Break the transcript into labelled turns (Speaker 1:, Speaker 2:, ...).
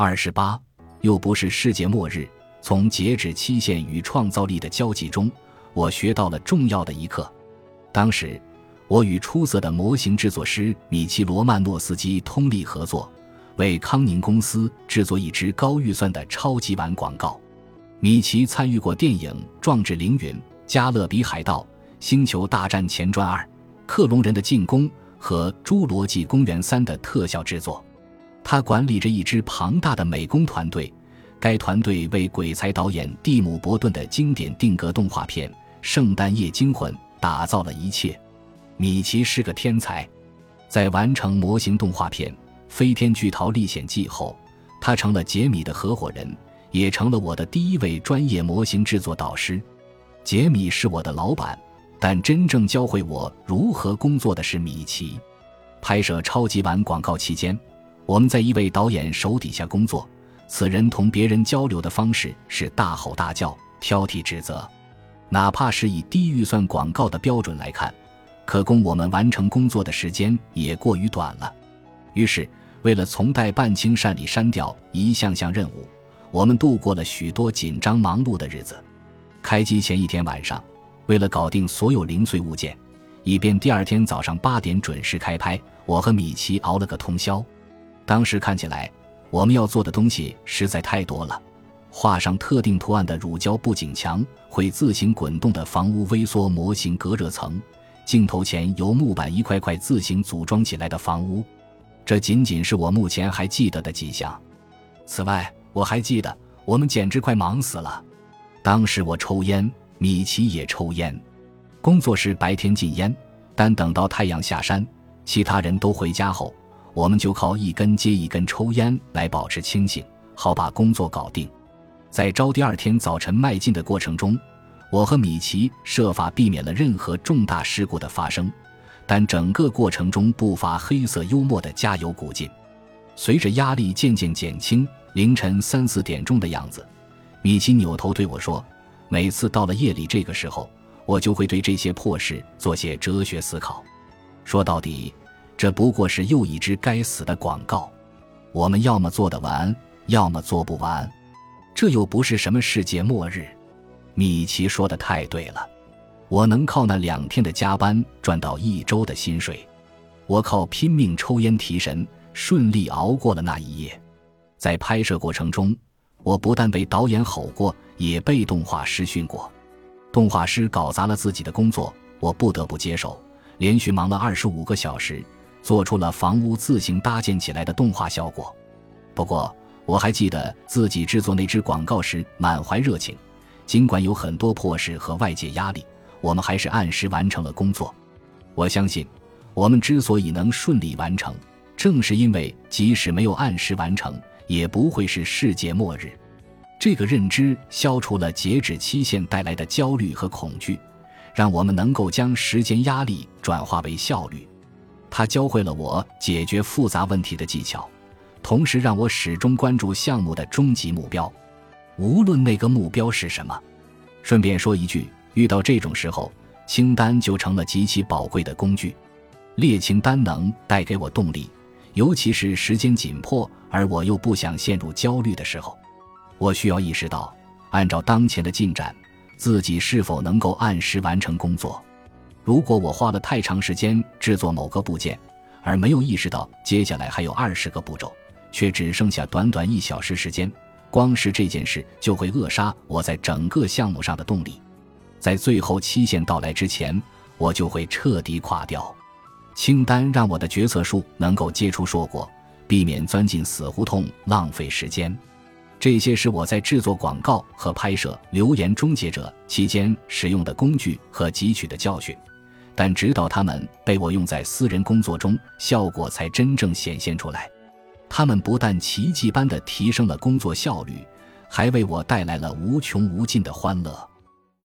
Speaker 1: 二十八，又不是世界末日。从截止期限与创造力的交集中，我学到了重要的一课。当时，我与出色的模型制作师米奇罗曼诺斯基通力合作，为康宁公司制作一支高预算的超级碗广告。米奇参与过电影《壮志凌云》《加勒比海盗》《星球大战前传二》《克隆人的进攻》和《侏罗纪公园三》的特效制作。他管理着一支庞大的美工团队，该团队为鬼才导演蒂姆·伯顿的经典定格动画片《圣诞夜惊魂》打造了一切。米奇是个天才，在完成模型动画片《飞天巨桃历险记》后，他成了杰米的合伙人。也成了我的第一位专业模型制作导师。杰米是我的老板，但真正教会我如何工作的是米奇。拍摄超级碗广告期间，我们在一位导演手底下工作。此人同别人交流的方式是大吼大叫、挑剔指责，哪怕是以低预算广告的标准来看，可供我们完成工作的时间也过于短了。于是，为了从代办清善里删掉一项项任务。我们度过了许多紧张忙碌的日子。开机前一天晚上，为了搞定所有零碎物件，以便第二天早上八点准时开拍，我和米奇熬了个通宵。当时看起来，我们要做的东西实在太多了：画上特定图案的乳胶布景墙，会自行滚动的房屋微缩模型隔热层，镜头前由木板一块块自行组装起来的房屋。这仅仅是我目前还记得的几项。此外，我还记得，我们简直快忙死了。当时我抽烟，米奇也抽烟。工作室白天禁烟，但等到太阳下山，其他人都回家后，我们就靠一根接一根抽烟来保持清醒，好把工作搞定。在招第二天早晨迈进的过程中，我和米奇设法避免了任何重大事故的发生，但整个过程中不乏黑色幽默的加油鼓劲。随着压力渐渐减轻。凌晨三四点钟的样子，米奇扭头对我说：“每次到了夜里这个时候，我就会对这些破事做些哲学思考。说到底，这不过是又一支该死的广告。我们要么做得完，要么做不完。这又不是什么世界末日。”米奇说的太对了，我能靠那两天的加班赚到一周的薪水。我靠拼命抽烟提神，顺利熬过了那一夜。在拍摄过程中，我不但被导演吼过，也被动画师训过。动画师搞砸了自己的工作，我不得不接受。连续忙了二十五个小时，做出了房屋自行搭建起来的动画效果。不过，我还记得自己制作那支广告时满怀热情。尽管有很多破事和外界压力，我们还是按时完成了工作。我相信，我们之所以能顺利完成，正是因为即使没有按时完成。也不会是世界末日。这个认知消除了截止期限带来的焦虑和恐惧，让我们能够将时间压力转化为效率。它教会了我解决复杂问题的技巧，同时让我始终关注项目的终极目标，无论那个目标是什么。顺便说一句，遇到这种时候，清单就成了极其宝贵的工具。列清单能带给我动力。尤其是时间紧迫，而我又不想陷入焦虑的时候，我需要意识到，按照当前的进展，自己是否能够按时完成工作。如果我花了太长时间制作某个部件，而没有意识到接下来还有二十个步骤，却只剩下短短一小时时间，光是这件事就会扼杀我在整个项目上的动力。在最后期限到来之前，我就会彻底垮掉。清单让我的决策树能够接出硕果，避免钻进死胡同浪费时间。这些是我在制作广告和拍摄《留言终结者》期间使用的工具和汲取的教训，但直到他们被我用在私人工作中，效果才真正显现出来。他们不但奇迹般的提升了工作效率，还为我带来了无穷无尽的欢乐。